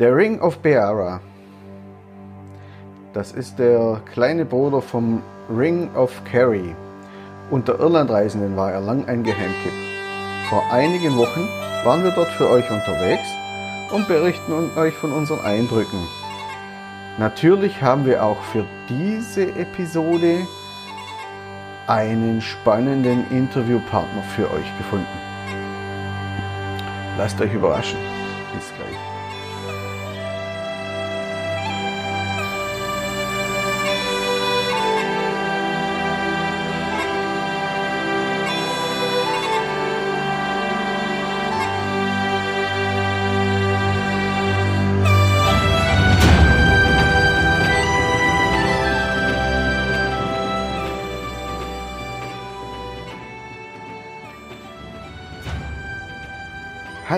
Der Ring of Beara. Das ist der kleine Bruder vom Ring of Kerry. Unter Irlandreisenden war er lang ein Geheimtipp. Vor einigen Wochen waren wir dort für euch unterwegs und berichten euch von unseren Eindrücken. Natürlich haben wir auch für diese Episode einen spannenden Interviewpartner für euch gefunden. Lasst euch überraschen.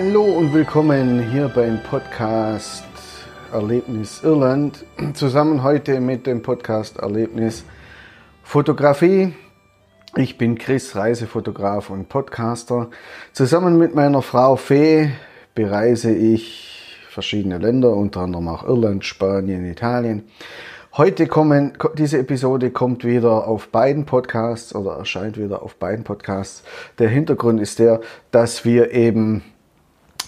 Hallo und willkommen hier beim Podcast Erlebnis Irland. Zusammen heute mit dem Podcast Erlebnis Fotografie. Ich bin Chris, Reisefotograf und Podcaster. Zusammen mit meiner Frau Fee bereise ich verschiedene Länder, unter anderem auch Irland, Spanien, Italien. Heute kommen, diese Episode kommt wieder auf beiden Podcasts oder erscheint wieder auf beiden Podcasts. Der Hintergrund ist der, dass wir eben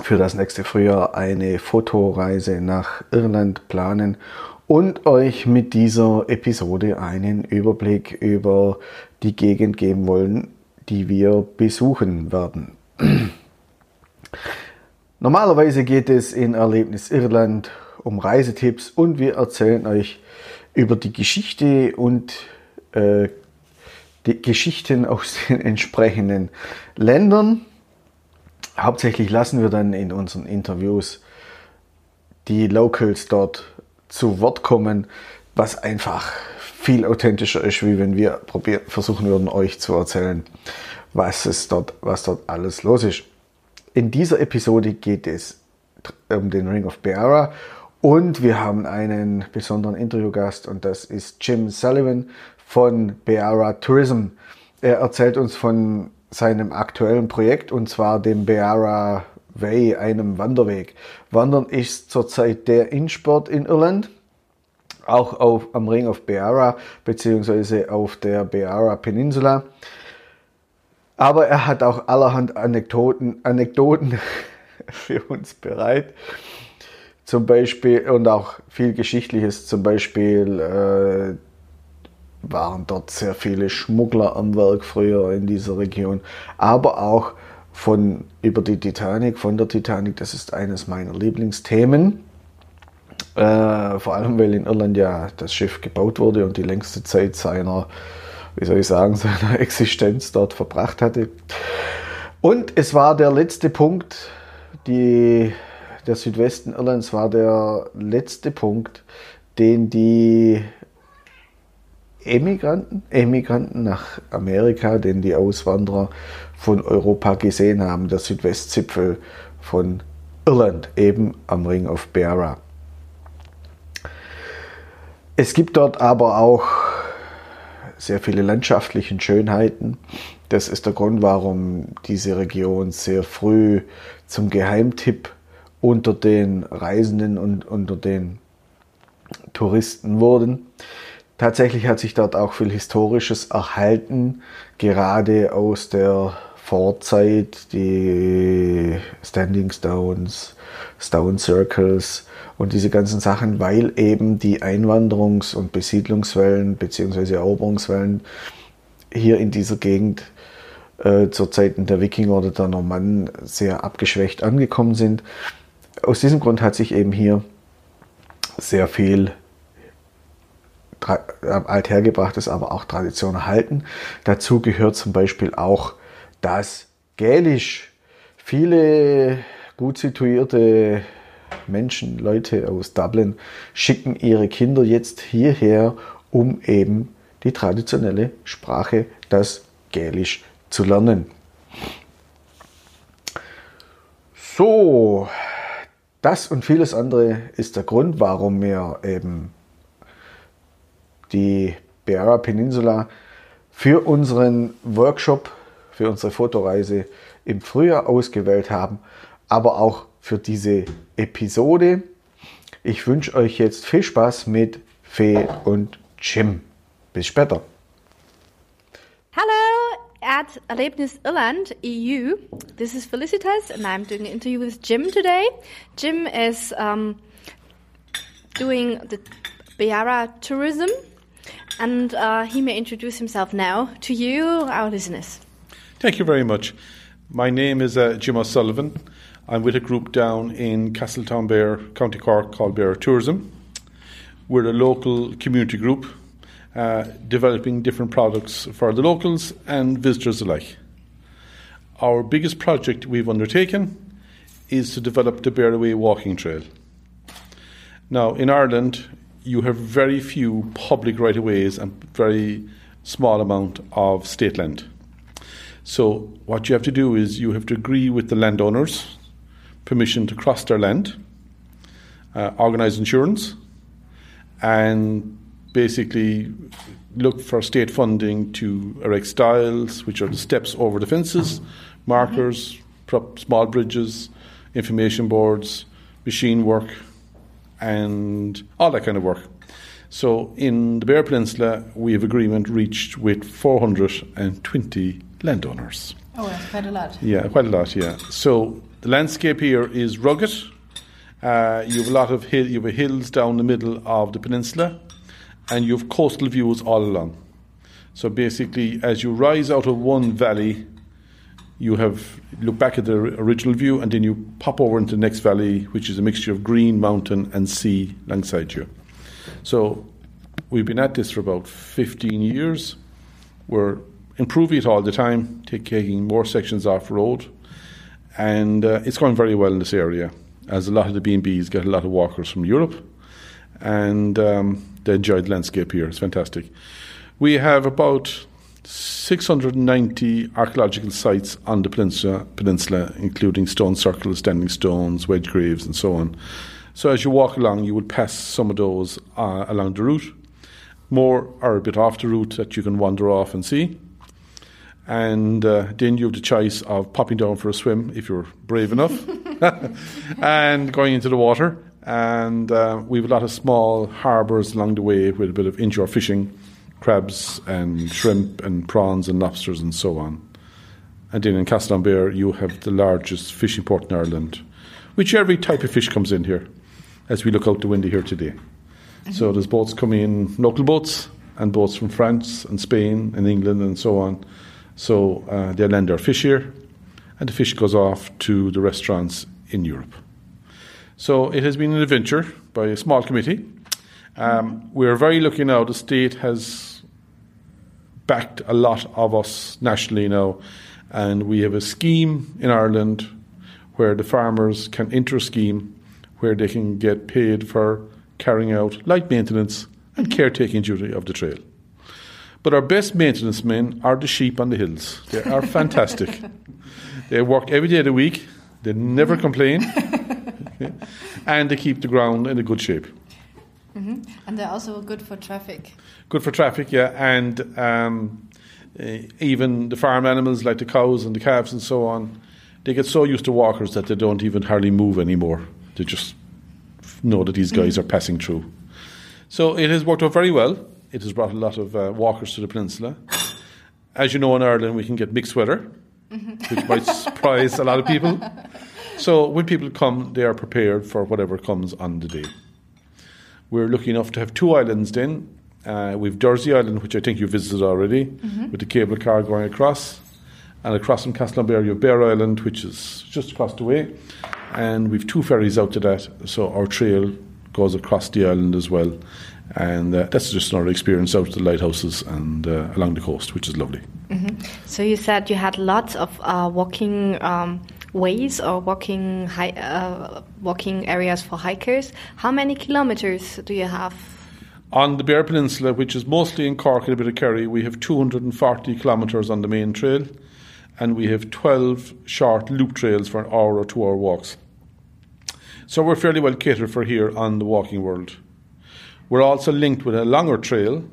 für das nächste Frühjahr eine Fotoreise nach Irland planen und euch mit dieser Episode einen Überblick über die Gegend geben wollen, die wir besuchen werden. Normalerweise geht es in Erlebnis Irland um Reisetipps und wir erzählen euch über die Geschichte und äh, die Geschichten aus den entsprechenden Ländern hauptsächlich lassen wir dann in unseren Interviews die Locals dort zu Wort kommen, was einfach viel authentischer ist, wie wenn wir probieren, versuchen würden, euch zu erzählen, was es dort, was dort alles los ist. In dieser Episode geht es um den Ring of Beara und wir haben einen besonderen Interviewgast und das ist Jim Sullivan von Beara Tourism. Er erzählt uns von seinem aktuellen Projekt und zwar dem Beara Way, einem Wanderweg. Wandern ist zurzeit der Insport in Irland, auch auf, am Ring of Beara beziehungsweise auf der Beara Peninsula. Aber er hat auch allerhand Anekdoten, Anekdoten für uns bereit. Zum Beispiel und auch viel Geschichtliches, zum Beispiel äh, waren dort sehr viele Schmuggler am Werk früher in dieser Region, aber auch von über die Titanic, von der Titanic, das ist eines meiner Lieblingsthemen. Äh, vor allem, weil in Irland ja das Schiff gebaut wurde und die längste Zeit seiner, wie soll ich sagen, seiner Existenz dort verbracht hatte. Und es war der letzte Punkt, die, der Südwesten Irlands war der letzte Punkt, den die Emigranten, Emigranten nach Amerika, den die Auswanderer von Europa gesehen haben, der Südwestzipfel von Irland, eben am Ring of Beara. Es gibt dort aber auch sehr viele landschaftliche Schönheiten. Das ist der Grund, warum diese Region sehr früh zum Geheimtipp unter den Reisenden und unter den Touristen wurden. Tatsächlich hat sich dort auch viel Historisches erhalten, gerade aus der Vorzeit, die Standing Stones, Stone Circles und diese ganzen Sachen, weil eben die Einwanderungs- und Besiedlungswellen bzw. Eroberungswellen hier in dieser Gegend äh, zur Zeiten der Wikinger oder der Normannen sehr abgeschwächt angekommen sind. Aus diesem Grund hat sich eben hier sehr viel althergebrachtes, aber auch Tradition erhalten. Dazu gehört zum Beispiel auch das Gälisch. Viele gut situierte Menschen, Leute aus Dublin schicken ihre Kinder jetzt hierher, um eben die traditionelle Sprache, das Gälisch, zu lernen. So, das und vieles andere ist der Grund, warum wir eben die Beara Peninsula für unseren Workshop, für unsere Fotoreise im Frühjahr ausgewählt haben, aber auch für diese Episode. Ich wünsche euch jetzt viel Spaß mit Fee und Jim. Bis später. Hello at Erlebnis Irland EU. This is Felicitas, and I'm doing an interview with Jim today. Jim is um, doing the Beara tourism, and uh, he may introduce himself now to you, our listeners. Thank you very much. My name is uh, Jim O'Sullivan. I'm with a group down in Castletownbere, County Cork, called Bear Tourism. We're a local community group uh, developing different products for the locals and visitors alike. Our biggest project we've undertaken is to develop the Beara Way Walking Trail. Now, in Ireland, you have very few public right of ways and very small amount of state land. So, what you have to do is you have to agree with the landowners permission to cross their land, uh, organise insurance, and basically look for state funding to erect stiles, which are the steps over the fences, markers, small bridges, information boards, machine work, and all that kind of work. So in the Beara Peninsula, we have agreement reached with 420 landowners. Oh, that's quite a lot. Yeah, quite a lot. Yeah. So the landscape here is rugged. Uh, you have a lot of hill, you have hills down the middle of the peninsula, and you have coastal views all along. So basically, as you rise out of one valley, you have look back at the original view, and then you pop over into the next valley, which is a mixture of green, mountain, and sea alongside you. So we've been at this for about 15 years. We're improving it all the time, taking more sections off road and uh, it's going very well in this area as a lot of the B&Bs get a lot of walkers from Europe and um, they enjoy the landscape here. It's fantastic. We have about 690 archaeological sites on the peninsula, peninsula, including stone circles, standing stones, wedge graves, and so on. So as you walk along, you will pass some of those uh, along the route. More are a bit off the route that you can wander off and see and uh, then you have the choice of popping down for a swim if you're brave enough, and going into the water. And uh, we have a lot of small harbours along the way with a bit of inshore fishing, crabs and shrimp and prawns and lobsters and so on. And then in Castletownbere, you have the largest fishing port in Ireland, which every type of fish comes in here, as we look out the window here today. Mm-hmm. So there's boats coming in, local boats, and boats from France and Spain and England and so on so uh, they land their fish here, and the fish goes off to the restaurants in Europe. So it has been an adventure by a small committee. Um, we're very lucky now. The state has backed a lot of us nationally now, and we have a scheme in Ireland where the farmers can enter a scheme where they can get paid for carrying out light maintenance and caretaking duty of the trail. But our best maintenance men are the sheep on the hills. They are fantastic. they work every day of the week. They never complain. and they keep the ground in a good shape. Mm-hmm. And they're also good for traffic. Good for traffic, yeah. And um, uh, even the farm animals like the cows and the calves and so on, they get so used to walkers that they don't even hardly move anymore. They just know that these guys mm-hmm. are passing through. So it has worked out very well. It has brought a lot of uh, walkers to the peninsula. As you know, in Ireland, we can get mixed weather, mm-hmm. which might surprise a lot of people. So when people come, they are prepared for whatever comes on the day. We're lucky enough to have two islands then. Uh, we've Dursey Island, which I think you visited already, mm-hmm. with the cable car going across. And across from Castletownbere, you have Bere Island, which is just across the way. And we've two ferries out to that, so our trail goes across the island as well and uh, that's just another experience out at the lighthouses and uh, along the coast, which is lovely. Mm-hmm. So you said you had lots of uh, walking um, ways or walking hi- uh, walking areas for hikers. How many kilometers do you have? On the Bear Peninsula, which is mostly in Cork and a bit of Kerry, we have 240 kilometres on the main trail, and we have 12 short loop trails for an hour or two hour walks. So we're fairly well catered for here on the walking world. We're also linked with a longer trail.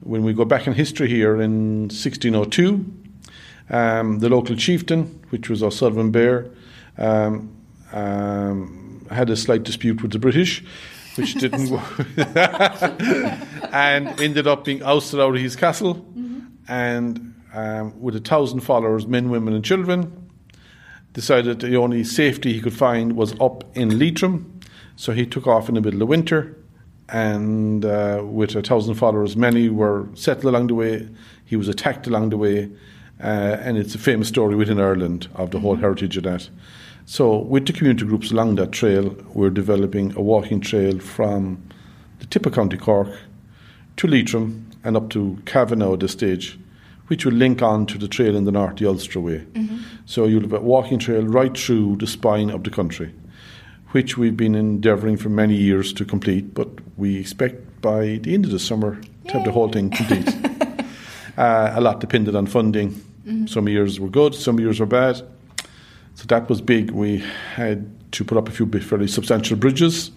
When we go back in history here in 1602, um, the local chieftain, which was O'Sullivan Beare, um, um, had a slight dispute with the British, which didn't work, and ended up being ousted out of his castle. And um, with a thousand followers, men, women, and children, decided the only safety he could find was up in Leitrim. So he took off in the middle of winter, and uh, with a thousand followers, many were settled along the way. He was attacked along the way, uh, and it's a famous story within Ireland of the whole heritage of that. So, with the community groups along that trail, we're developing a walking trail from the tip of County Cork to Leitrim and up to Cavan at this stage, which will link on to the trail in the north, the Ulster Way. So, you'll have a walking trail right through the spine of the country, which we've been endeavouring for many years to complete, but we expect by the end of the summer to have the whole thing complete. uh, a lot depended on funding. Some years were good, some years were bad. So that was big. We had to put up a few fairly substantial bridges,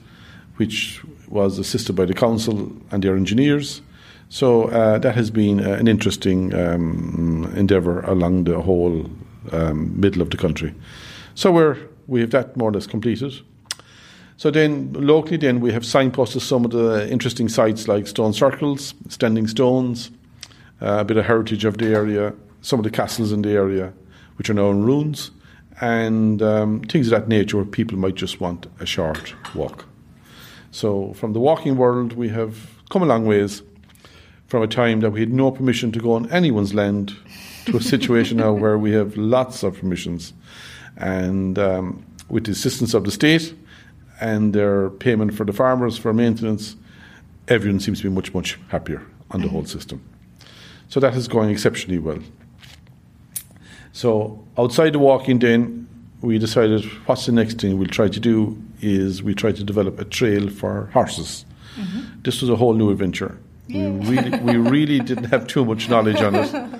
which was assisted by the council and their engineers. So uh, that has been uh, an interesting um, endeavour along the whole um, middle of the country. So we're we have that more or less completed. So then locally, then we have signposted some of the interesting sites like stone circles, standing stones, uh, a bit of heritage of the area, some of the castles in the area, which are now in ruins, and um, things of that nature where people might just want a short walk. So from the walking world, we have come a long ways from a time that we had no permission to go on anyone's land to a situation now where we have lots of permissions. And um, with the assistance of the state and their payment for the farmers for maintenance, everyone seems to be much, much happier on the whole system. So that is going exceptionally well. So outside the walking then, we decided what's the next thing we'll try to do is we try to develop a trail for horses. Mm-hmm. This was a whole new adventure. We really, we really didn't have too much knowledge on it.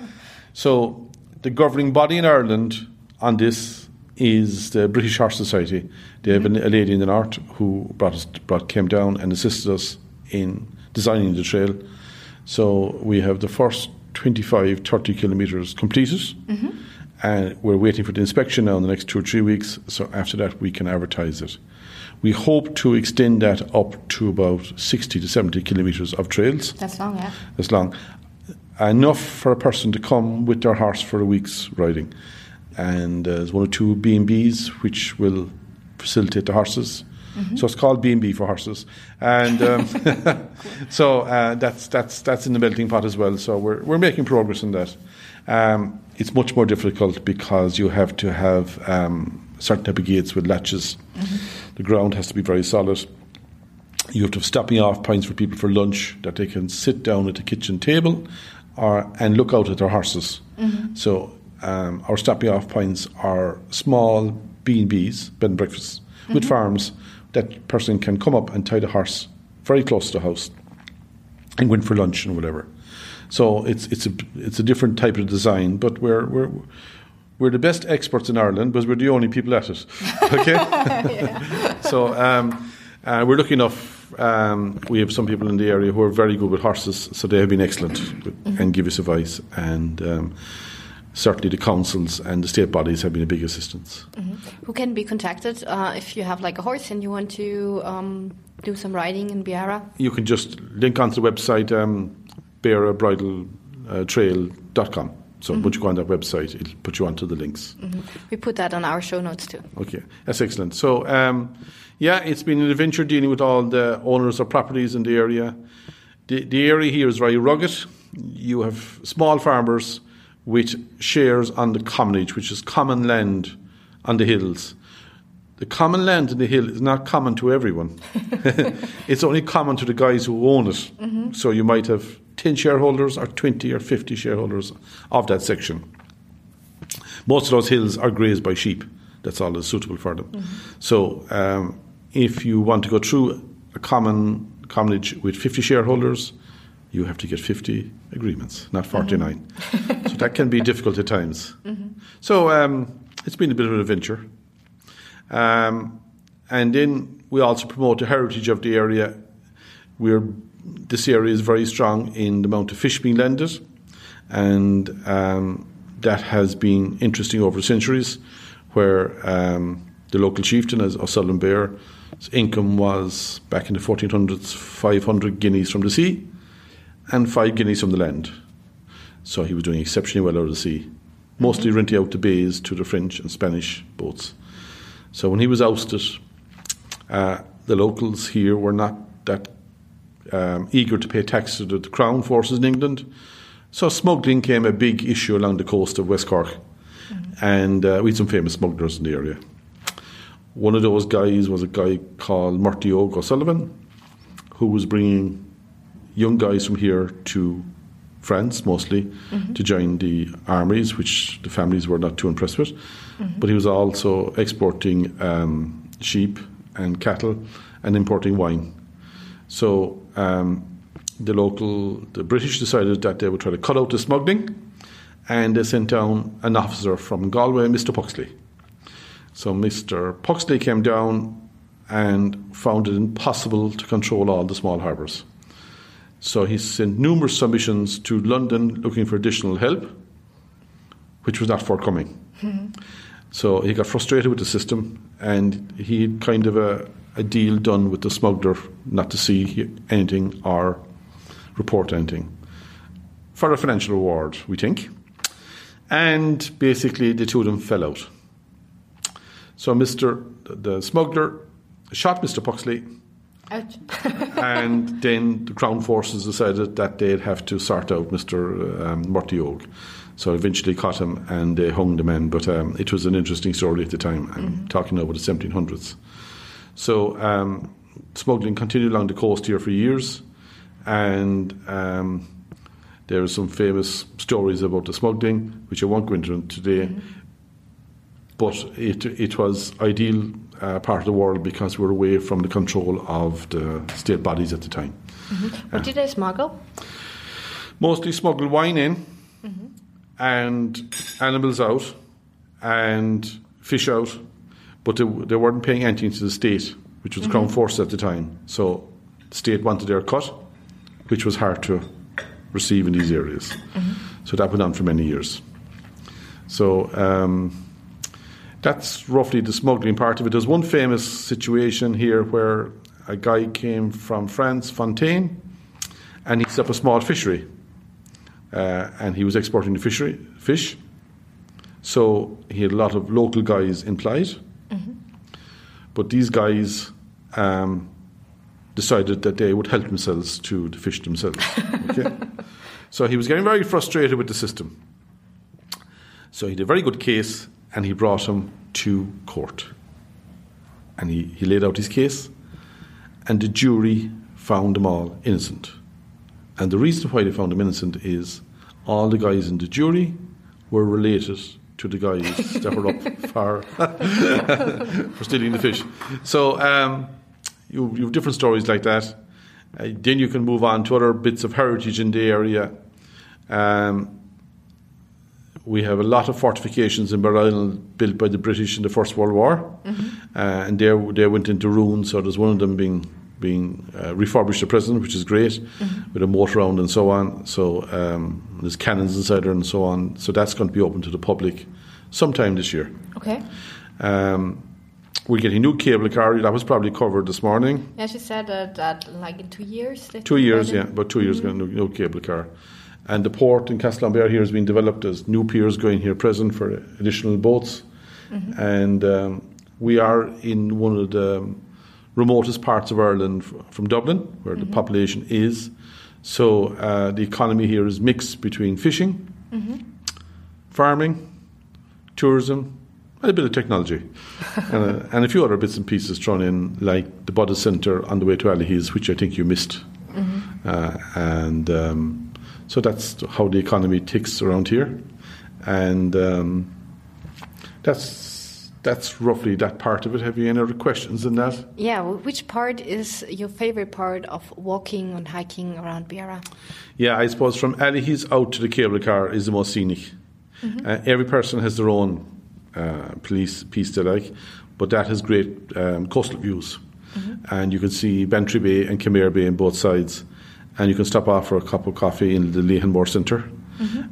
So the governing body in Ireland on this is the British Horse Society. They have an- a lady in the north who brought us, brought came down and assisted us in designing the trail. So we have the first 25, 30 kilometres completed. And we're waiting for the inspection now in the next two or three weeks. So after that, we can advertise it. We hope to extend that up to about 60 to 70 kilometres of trails. That's long, yeah. That's long. Enough for a person to come with their horse for a week's riding. And uh, there's one or two B&Bs which will facilitate the horses. So it's called B&B for horses. And um, so uh, that's, that's, that's in the melting pot as well. So we're, we're making progress in that. Um, it's much more difficult because you have to have um, certain type of gates with latches. The ground has to be very solid. You have to have stopping off points for people for lunch that they can sit down at the kitchen table or and look out at their horses. So um, our stopping off points are small B and B's, bed and breakfasts, with farms that person can come up and tie the horse very close to the house and go in for lunch and whatever. So it's it's a it's a different type of design, but we're we're we're the best experts in Ireland because we're the only people at it. Okay, so um, uh, we're lucky enough. Um, we have some people in the area who are very good with horses, so they have been excellent with, and give us advice. And um, certainly the councils and the state bodies have been a big assistance. Who can be contacted uh, if you have like a horse and you want to um, do some riding in Beara? You can just link onto the website um, bearabridletrail.com. So once you go on that website, it'll put you onto the links. We put that on our show notes too. Okay, that's excellent. So, um, yeah, it's been an adventure dealing with all the owners of properties in the area. The, the area here is very rugged. You have small farmers with shares on the commonage, which is common land on the hills. The common land in the hill is not common to everyone. it's only common to the guys who own it. So you might have 10 shareholders or 20 or 50 shareholders of that section. Most of those hills are grazed by sheep. That's all that's suitable for them. So, um, if you want to go through a common commonage with 50 shareholders, you have to get 50 agreements, not 49. so that can be difficult at times. So, um, it's been a bit of an adventure. Um, and then we also promote the heritage of the area. We're, this area is very strong in the amount of fish being landed, and um, that has been interesting over centuries, where um, the local chieftain, as O'Sullivan Beare. His income was, back in the 1400s, 500 guineas from the sea and 5 guineas from the land. So he was doing exceptionally well out of the sea, mostly renting out the bays to the French and Spanish boats. So when he was ousted, uh, the locals here were not that um, eager to pay tax to the, crown forces in England. So smuggling came a big issue along the coast of West Cork. And uh, we had some famous smugglers in the area. One of those guys was a guy called Murty Og O'Sullivan, who was bringing young guys from here to France mostly to join the armies, which the families were not too impressed with. But he was also exporting um, sheep and cattle and importing wine. So um, the local, the British decided that they would try to cut out the smuggling, and they sent down an officer from Galway, Mr. Puxley. So Mr. Puxley came down and found it impossible to control all the small harbours. So he sent numerous submissions to London looking for additional help, which was not forthcoming. Mm-hmm. So he got frustrated with the system, and he had kind of a, a deal done with the smuggler not to see anything or report anything for a financial reward, we think. And basically, the two of them fell out. So Mr. the smuggler shot Mr. Puxley, Ouch. and then the Crown forces decided that they'd have to sort out Mr. Um, So eventually caught him and they hung the man. But um, it was an interesting story at the time. I'm talking about the 1700s. So um, smuggling continued along the coast here for years, and um, there are some famous stories about the smuggling, which I won't go into today. But it it was ideal uh, part of the world because we were away from the control of the state bodies at the time. What did they smuggle? Mostly smuggled wine in, and animals out, and fish out, but they, they weren't paying anything to the state, which was Crown Force at the time. So the state wanted their cut, which was hard to receive in these areas. So that went on for many years. So um, that's roughly the smuggling part of it. There's one famous situation here where a guy came from France, Fontaine, and he set up a small fishery. Uh, and he was exporting the fishery fish. So he had a lot of local guys employed. But these guys um, decided that they would help themselves to the fish themselves. Okay? so he was getting very frustrated with the system. So he had a very good case and he brought him to court. And he, he laid out his case, and the jury found them all innocent. And the reason why they found him innocent is all the guys in the jury were related to the guys that were up for, for stealing the fish. So um, you, you have different stories like that. Uh, then you can move on to other bits of heritage in the area. Um, we have a lot of fortifications in Bere Island built by the British in the First World War, uh, and they they went into ruin. So there's one of them being being uh, refurbished at present, which is great, with a moat around and so on. So um, there's cannons inside there and so on. So that's going to be open to the public sometime this year. Okay. Um, we're getting new cable car. That was probably covered this morning. Yeah, she said that, that like in two years. Two years, yeah, about two years ago, no, no cable car. And the port in Castletownbere here has been developed as new piers going here present for additional boats. And um, we are in one of the remotest parts of Ireland f- from Dublin, where the population is. So uh, the economy here is mixed between fishing, farming, tourism, and a bit of technology, and, uh, and a few other bits and pieces thrown in, like the Buddha Centre on the way to Allihies, which I think you missed. Uh, and um, so that's how the economy ticks around here, and um, that's that's roughly that part of it. Have you any other questions in that? Yeah, which part is your favorite part of walking and hiking around Beara? Yeah, I suppose from Allihies out to the cable car is the most scenic. Uh, every person has their own uh, police piece they like, but that has great um, coastal views. And you can see Bantry Bay and Kenmare Bay on both sides. And you can stop off for a cup of coffee in the Lehanmore Centre.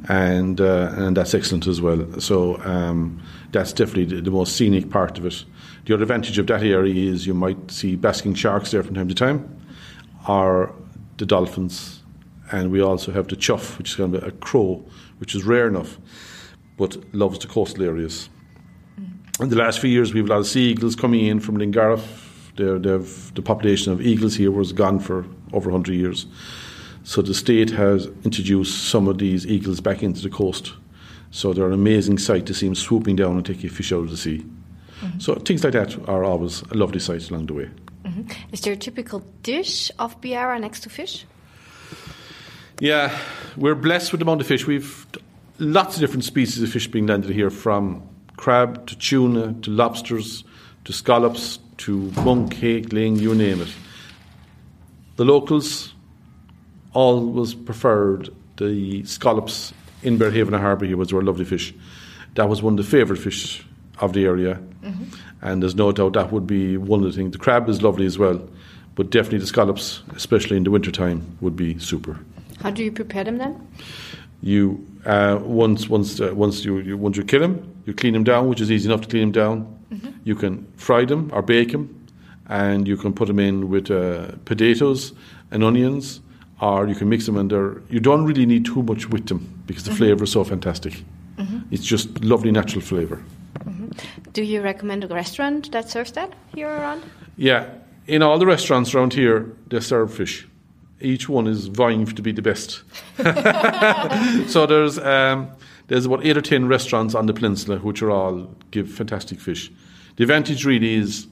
And, uh, and that's excellent as well. So um, that's definitely the, the most scenic part of it. The other advantage of that area is you might see basking sharks there from time to time, or the dolphins, and we also have the chough, which is kind of a crow, which is rare enough, but loves the coastal areas. In the last few years, we have a lot of sea eagles coming in from Glengarriff. The population of eagles here was gone for over 100 years. So the state has introduced some of these eagles back into the coast. So they're an amazing sight to see them swooping down and taking fish out of the sea. Mm-hmm. So things like that are always a lovely sight along the way. Mm-hmm. Is there a typical dish of Beara next to fish? Yeah, we're blessed with the amount of fish. We've lots of different species of fish being landed here, from crab to tuna to lobsters to scallops to monk, hake, ling, you name it. The locals always preferred the scallops in Berehaven Harbour here was were lovely fish. That was one of the favourite fish of the area. Mm-hmm. And there's no doubt that would be one of the things. The crab is lovely as well, but definitely the scallops, especially in the winter time, would be super. How do you prepare them then? You uh, once once uh, once you, you, once you kill them, you clean them down, which is easy enough to clean them down. Mm-hmm. You can fry them or bake them, and you can put them in with uh, potatoes and onions, or you can mix them. And you don't really need too much with them because the mm-hmm. flavour is so fantastic. Mm-hmm. It's just lovely natural flavour. Mm-hmm. Do you recommend a restaurant that serves that here around? Yeah, in all the restaurants around here, they serve fish. Each one is vying to be the best. so there's um, there's about eight or ten restaurants on the peninsula which are all give fantastic fish. The advantage really is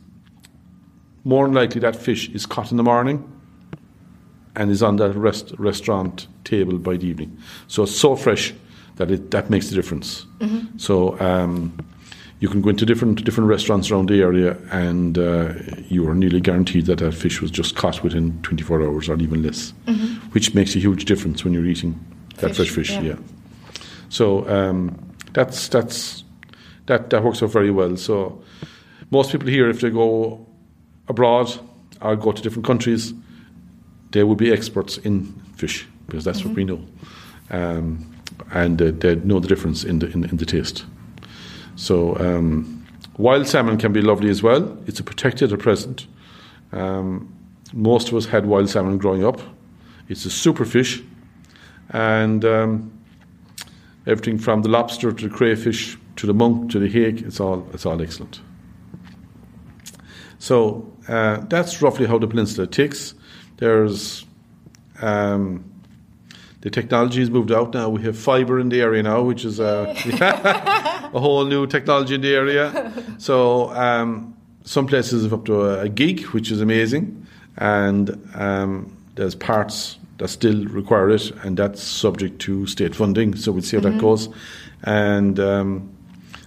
more than likely that fish is caught in the morning and is on that rest, restaurant table by the evening. So it's so fresh that it that makes the difference. Mm-hmm. So um, you can go into different different restaurants around the area, and uh, you are nearly guaranteed that that fish was just caught within 24 hours or even less, mm-hmm. which makes a huge difference when you're eating that fish, fresh fish. Yeah. yeah. So um, that's that's that that works out very well. So most people here, if they go abroad or go to different countries, they will be experts in fish because that's mm-hmm. what we know, um, and uh, they know the difference in the in, in the taste. So um, wild salmon can be lovely as well. It's a protected at present. Um, most of us had wild salmon growing up. It's a super fish, and um, everything from the lobster to the crayfish to the monk to the hake, it's all it's all excellent. So uh, that's roughly how the peninsula ticks. There's um, the technology has moved out now. We have fibre in the area now, which is uh, a whole new technology in the area. So um, some places have up to a, a, gig, which is amazing, and um, there's parts that still require it, and that's subject to state funding. So we'll see how mm-hmm. that goes, and um,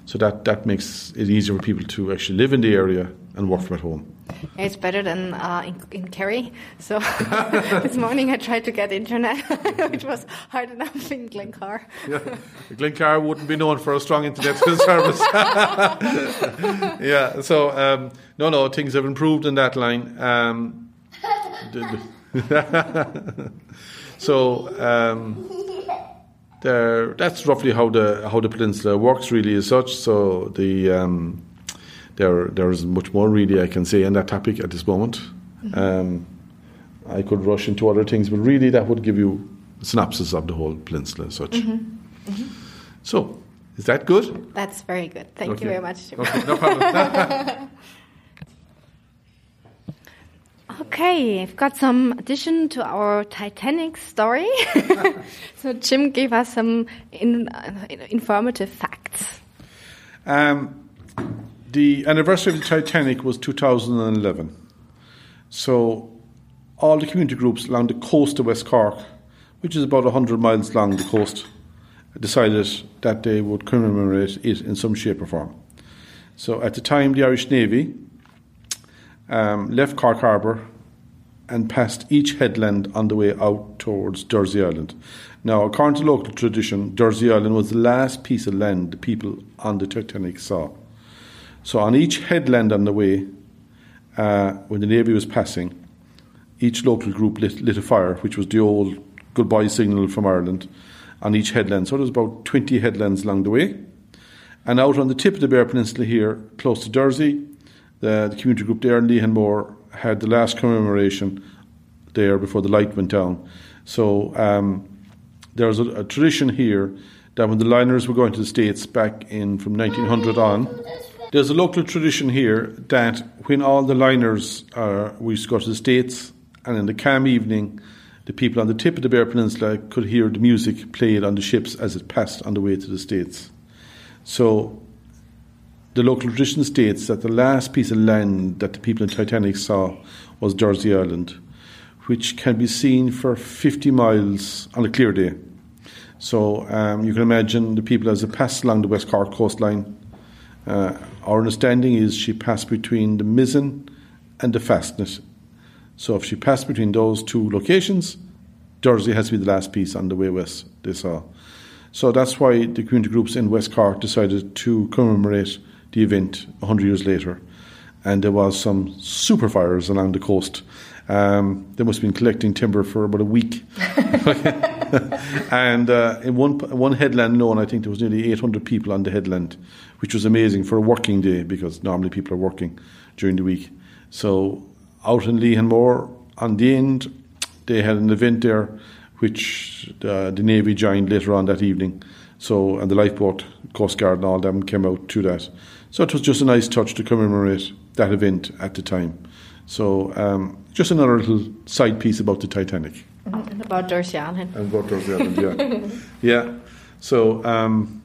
so that that makes it easier for people to actually live in the area and work from at home. It's better than uh, in, in Kerry. So this morning I tried to get internet, which was hard enough in Glencar. yeah. Glencar wouldn't be known for a strong internet service. yeah, so um, no, no, things have improved in that line. Um, so um, there, that's roughly how the how the peninsula works, really, as such. So the um, there there is much more really I can say on that topic at this moment. Mm-hmm. Um, I could rush into other things, but really that would give you a synopsis of the whole peninsula as such. Mm-hmm. Mm-hmm. So, is that good? That's very good. Thank okay. you very much. Jim. Okay, no problem. Okay, I've got some addition to our Titanic story. so Jim gave us some in, uh, informative facts. Um, the anniversary of the Titanic was 2011. So all the community groups along the coast of West Cork, which is about 100 miles along the coast, decided that they would commemorate it in some shape or form. So at the time, the Irish Navy um, left Cork Harbour and passed each headland on the way out towards Dursey Island. Now, according to local tradition, Dursey Island was the last piece of land the people on the Titanic saw. So on each headland on the way, uh, when the Navy was passing, each local group lit, lit, a fire, which was the old goodbye signal from Ireland, on each headland. So there was about 20 headlands along the way. And out on the tip of the Beara Peninsula here, close to Dursey, the, the community group there in Lehanmore had the last commemoration there before the light went down. So um, there's a, a tradition here that when the liners were going to the States back in from 1900 on, there's a local tradition here that when all the liners are, we used to go to the States, and in the calm evening, the people on the tip of the Bear Peninsula could hear the music played on the ships as it passed on the way to the States. So the local tradition states that the last piece of land that the people in Titanic saw was Dursey Island, which can be seen for 50 miles on a clear day. So um, you can imagine the people as it passed along the West Cork coastline. Uh, our understanding is she passed between the Mizen and the Fastnet. So if she passed between those two locations, Dursey has to be the last piece on the way west they saw. So that's why the community groups in West Cork decided to commemorate the event 100 years later. And there was some super fires along the coast. Um, they must have been collecting timber for about a week. and uh, in one one headland alone, I think there was nearly 800 people on the headland, which was amazing for a working day because normally people are working during the week. So out in Lehanmore, on the end, they had an event there, which uh, the Navy joined later on that evening. So and the lifeboat, Coast Guard, and all them came out to that. So it was just a nice touch to commemorate that event at the time. So um, just another little side piece about the Titanic. And about Dursey Island. And about Dursey Island, yeah. yeah. So, um,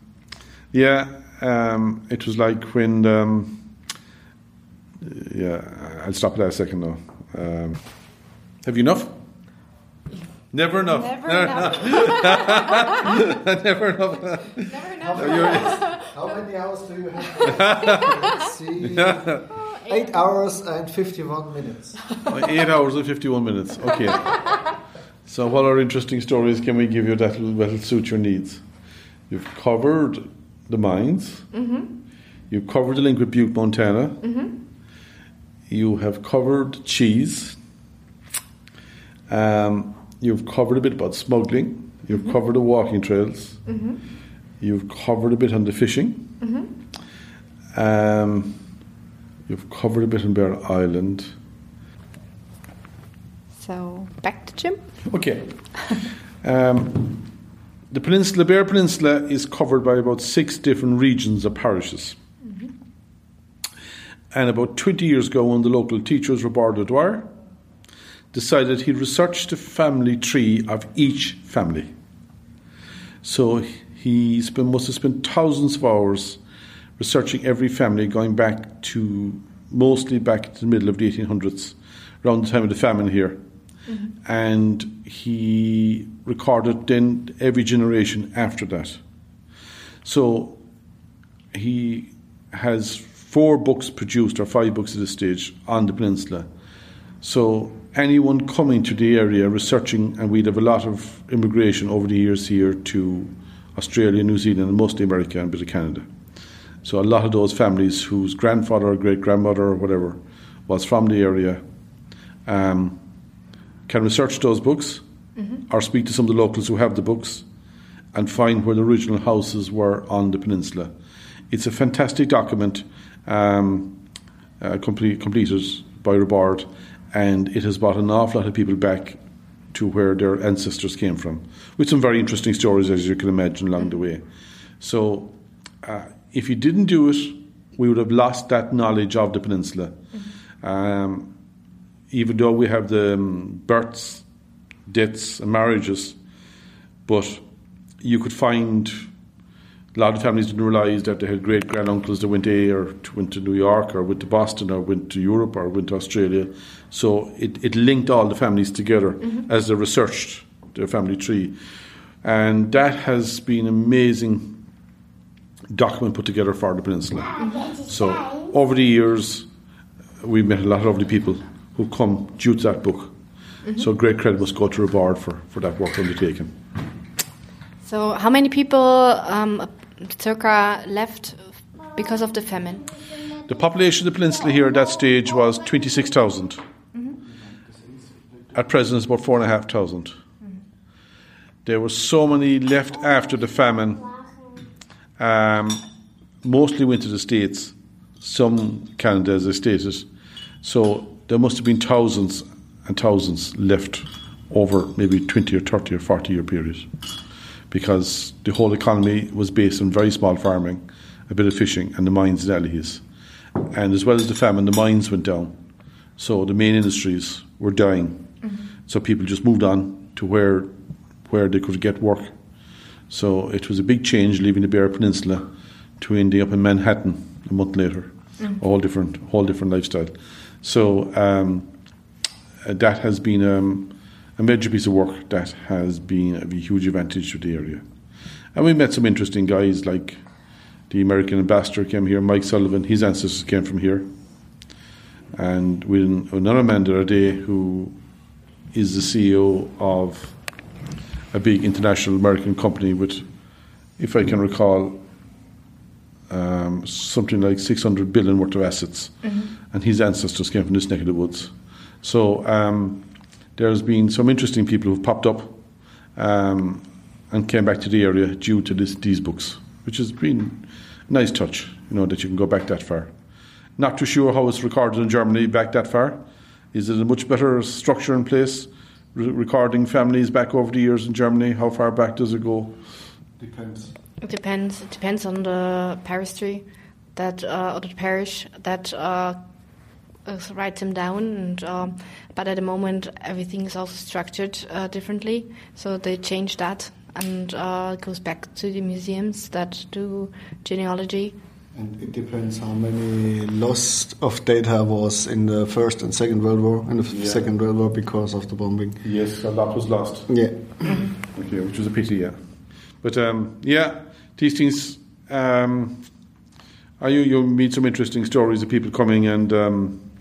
yeah, um, it was like when, um, yeah, I'll stop there a second now. Um, have you enough? Never enough. Never enough. Never enough. Never enough. How many hours do you have? Let's see. Eight hours and 51 minutes. Eight hours and 51 minutes. Okay. So, what are interesting stories can we give you that will, that'll suit your needs? You've covered the mines. You've covered the link with Butte, Montana. You have covered cheese. Um, you've covered a bit about smuggling. You've covered the walking trails. You've covered a bit on the fishing. Um, you've covered a bit on Bere Island. So back to Jim. Okay. Um, the peninsula, Bear Peninsula, is covered by about six different regions of parishes. And about 20 years ago, one of the local teachers, Riobard O'Dwyer, decided he'd research the family tree of each family. So he spent, must have spent thousands of hours researching every family, going back to mostly back to the middle of the 1800s, around the time of the famine here. And he recorded then every generation after that. So he has four books produced, or five books at this stage, on the peninsula. So anyone coming to the area researching, and we'd have a lot of immigration over the years here to Australia, New Zealand, and mostly America and a bit of Canada. So a lot of those families whose grandfather or great grandmother or whatever was from the area um, can research those books or speak to some of the locals who have the books and find where the original houses were on the peninsula. It's a fantastic document um, uh, complete, completed by Riobard, and it has brought an awful lot of people back to where their ancestors came from, with some very interesting stories, as you can imagine, along the way. So, uh, if you didn't do it, we would have lost that knowledge of the peninsula. Um, even though we have the um, births, deaths, and marriages, but you could find a lot of families didn't realise that they had great granduncles that went A or to, went to New York or went to Boston or went to Europe or went to Australia. So it, it linked all the families together as they researched their family tree. And that has been amazing document put together for the peninsula. So over the years, we've met a lot of lovely people who come due to that book. So great credit must go to Riobard for, for that work undertaken. So how many people um, circa left because of the famine? The population of the peninsula here at that stage was 26,000. At present, it's about 4,500. There were so many left after the famine, um, mostly went to the States. some Canada, as I stated. So there must have been thousands and thousands left over maybe 20 or 30 or 40 year period because the whole economy was based on very small farming, a bit of fishing, and the mines and alleys. And as well as the famine, the mines went down. So the main industries were dying. Mm-hmm. So people just moved on to where where they could get work. So it was a big change leaving the Beara Peninsula to ending up in Manhattan a month later. Mm. A whole different whole different lifestyle. So um, uh, that has been um, a major piece of work that has been a huge advantage to the area. And we met some interesting guys like the American ambassador came here, Mike Sullivan, his ancestors came from here. And we another man the other day who is the CEO of a big international American company with, if I can recall, um, something like 600 billion worth of assets. And his ancestors came from this neck of the woods. So um, there's been some interesting people who've popped up um, and came back to the area due to this, these books, which has been a nice touch, you know, that you can go back that far. Not too sure how it's recorded in Germany back that far. Is it a much better structure in place? Re- recording families back over the years in Germany, how far back does it go? Depends. It depends. It depends on the parish that uh, or the parish that uh, uh, writes them down. And um, but at the moment, everything is also structured uh, differently, so they change that and uh, goes back to the museums that do genealogy. And it depends how many loss of data was in the First and Second World War, and the Yeah. Second World War because of the bombing. Yes, a lot was lost. Yeah. Okay, which was a pity, yeah. But um, yeah, these things. Um, are you you meet some interesting stories of people coming and um,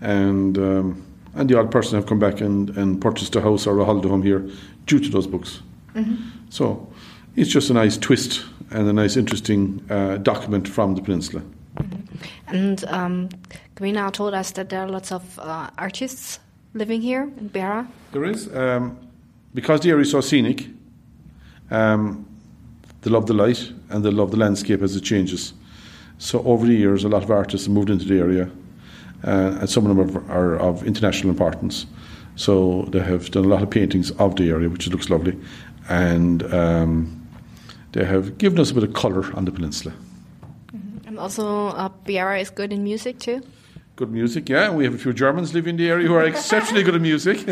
and um, and the odd person have come back and, and purchased a house or a holiday home here due to those books. So it's just a nice twist and a nice interesting uh, document from the peninsula. And um, Gwina told us that there are lots of uh, artists living here in Beara. There is um, because the area is so scenic. Um, they love the light and they love the landscape as it changes. So over the years, a lot of artists have moved into the area, uh, and some of them are, are of international importance. So they have done a lot of paintings of the area, which looks lovely, and um, they have given us a bit of colour on the peninsula. And also, uh, Beara is good in music too. Good music, yeah. We have a few Germans living in the area who are exceptionally good at music.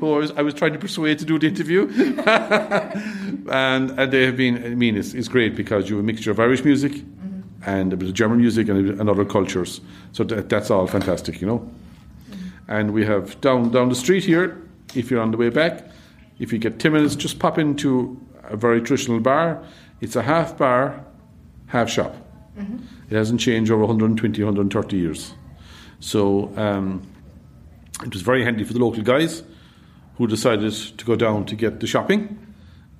who I was, I was trying to persuade to do the interview, and, and they have been. I mean, it's, it's great because you have a mixture of Irish music and a bit of German music and, and other cultures. So that, that's all fantastic, you know. And we have down down the street here. If you're on the way back, if you get ten minutes, just pop into a very traditional bar. It's a half bar, half shop. Mm-hmm. It hasn't changed over 120, 130 years. So um, it was very handy for the local guys who decided to go down to get the shopping.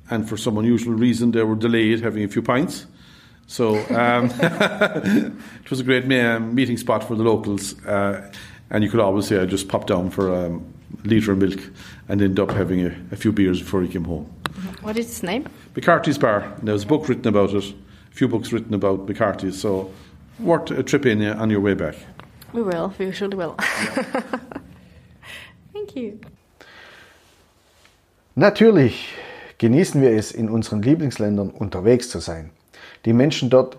And for some unusual reason, they were delayed having a few pints. So um, it was a great meeting spot for the locals. Uh, and you could always say, I just popped down for um, a litre of milk and ended up having a, a few beers before he came home. What is its name? McCarthy's Bar. And there was a book written about it, a few books written about McCarthy's. So worth a trip in uh, on your way back. We will. We surely will. Thank you. Natürlich genießen wir es, in unseren Lieblingsländern unterwegs zu sein, die Menschen dort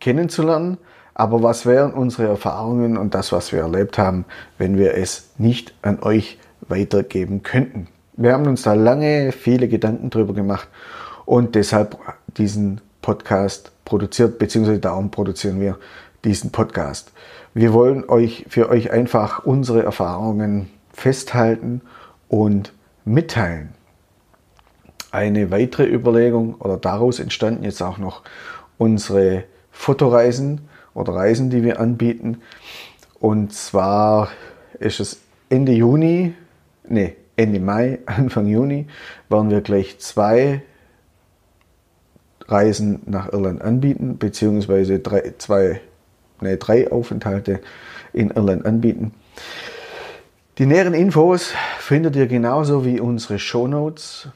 kennenzulernen, aber was wären unsere Erfahrungen und das, was wir erlebt haben, wenn wir es nicht an euch weitergeben könnten? Wir haben uns da lange viele Gedanken drüber gemacht und deshalb diesen Podcast produziert, beziehungsweise darum produzieren wir diesen Podcast. Wir wollen euch für euch einfach unsere Erfahrungen festhalten und mitteilen. Eine weitere Überlegung oder daraus entstanden jetzt auch noch unsere Fotoreisen oder Reisen, die wir anbieten. Und zwar ist es Ende Juni, nee, Ende Mai, Anfang Juni, werden wir gleich zwei Reisen nach Irland anbieten, beziehungsweise drei, zwei, nee, drei Aufenthalte in Irland anbieten. Die näheren Infos findet ihr genauso wie unsere Shownotes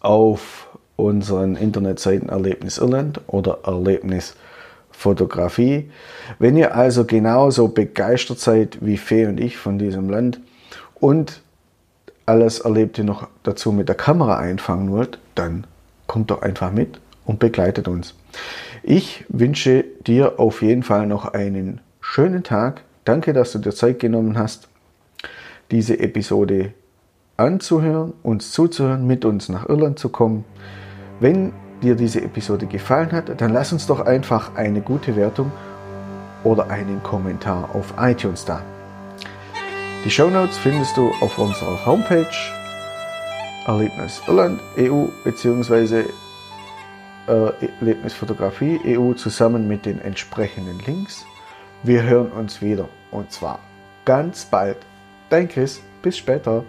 auf unseren Internetseiten Erlebnis Irland oder Erlebnis Fotografie. Wenn ihr also genauso begeistert seid wie Fee und ich von diesem Land und alles Erlebte noch dazu mit der Kamera einfangen wollt, dann kommt doch einfach mit und begleitet uns. Ich wünsche dir auf jeden Fall noch einen schönen Tag. Danke, dass du dir Zeit genommen hast, diese Episode anzuhören, uns zuzuhören, mit uns nach Irland zu kommen. Wenn dir diese Episode gefallen hat, dann lass uns doch einfach eine gute Wertung oder einen Kommentar auf iTunes da. Die Show Notes findest du auf unserer Homepage Erlebnis Irland EU bzw. Erlebnisfotografie EU zusammen mit den entsprechenden Links. Wir hören uns wieder und zwar ganz bald. Chris, bis später.